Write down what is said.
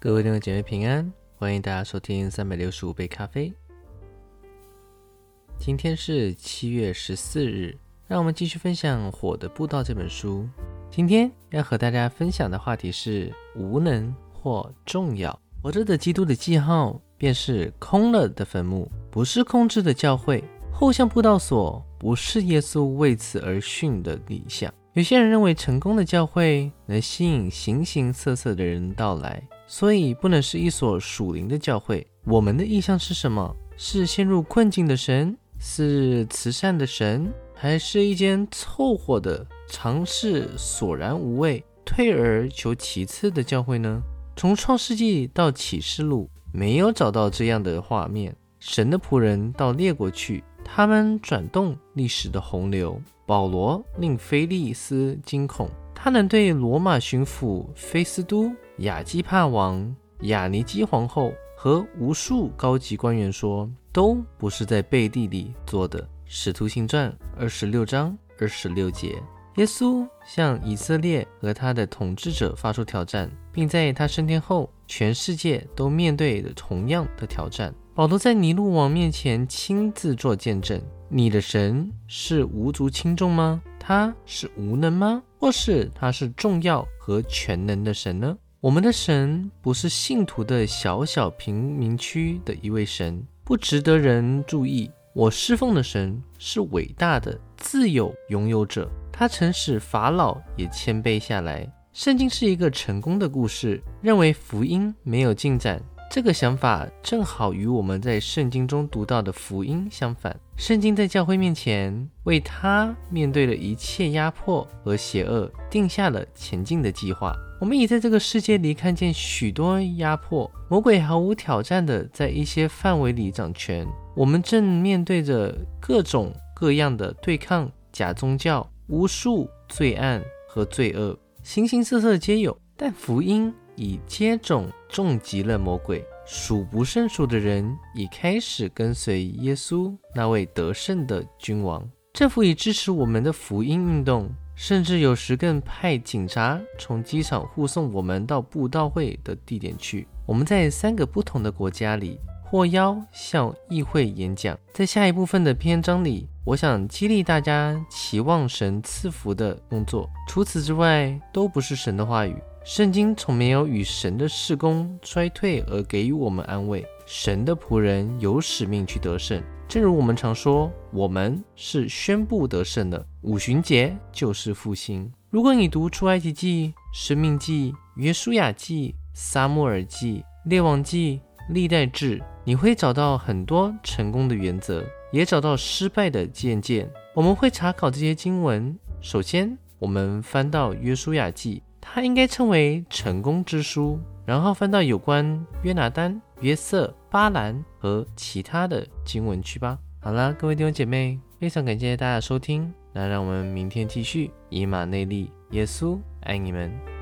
各位弟兄姐妹平安，欢迎大家收听三百六十五杯咖啡。今天是七月十四日，让我们继续分享《火的步道》这本书。今天要和大家分享的话题是无能或重要。活着的基督的记号便是空了的坟墓，不是空置的教会。后向布道所不是耶稣为此而训的理想。有些人认为成功的教会能吸引形形色色的人到来。所以不能是一所属灵的教会。我们的意向是什么？是陷入困境的神，是慈善的神，还是一间凑合的、尝试索然无味、退而求其次的教会呢？从创世纪到启示录，没有找到这样的画面。神的仆人到列国去，他们转动历史的洪流。保罗令菲利斯惊恐，他能对罗马巡抚菲斯都。雅基帕王、雅尼基皇后和无数高级官员说，都不是在背地里做的。使徒行传二十六章二十六节，耶稣向以色列和他的统治者发出挑战，并在他升天后，全世界都面对着同样的挑战。保罗在尼禄王面前亲自做见证：你的神是无足轻重吗？他是无能吗？或是他是重要和全能的神呢？我们的神不是信徒的小小贫民区的一位神，不值得人注意。我侍奉的神是伟大的自有拥有者，他曾使法老也谦卑下来。圣经是一个成功的故事，认为福音没有进展。这个想法正好与我们在圣经中读到的福音相反。圣经在教会面前为他面对了一切压迫和邪恶，定下了前进的计划。我们也在这个世界里看见许多压迫，魔鬼毫无挑战的在一些范围里掌权。我们正面对着各种各样的对抗，假宗教、巫术、罪案和罪恶，形形色色皆有。但福音。已接种重疾了魔鬼，数不胜数的人已开始跟随耶稣那位得胜的君王。政府已支持我们的福音运动，甚至有时更派警察从机场护送我们到布道会的地点去。我们在三个不同的国家里获邀向议会演讲。在下一部分的篇章里，我想激励大家期望神赐福的工作。除此之外，都不是神的话语。圣经从没有与神的事工衰退而给予我们安慰。神的仆人有使命去得胜，正如我们常说，我们是宣布得胜的。五旬节就是复兴。如果你读出埃及记、生命记、约书亚记、撒母耳记、列王记、历代志，你会找到很多成功的原则，也找到失败的见解。我们会查考这些经文。首先，我们翻到约书亚记。它应该称为成功之书，然后翻到有关约拿丹、约瑟、巴兰和其他的经文去吧。好了，各位弟兄姐妹，非常感谢大家收听，那让我们明天继续以马内利，耶稣爱你们。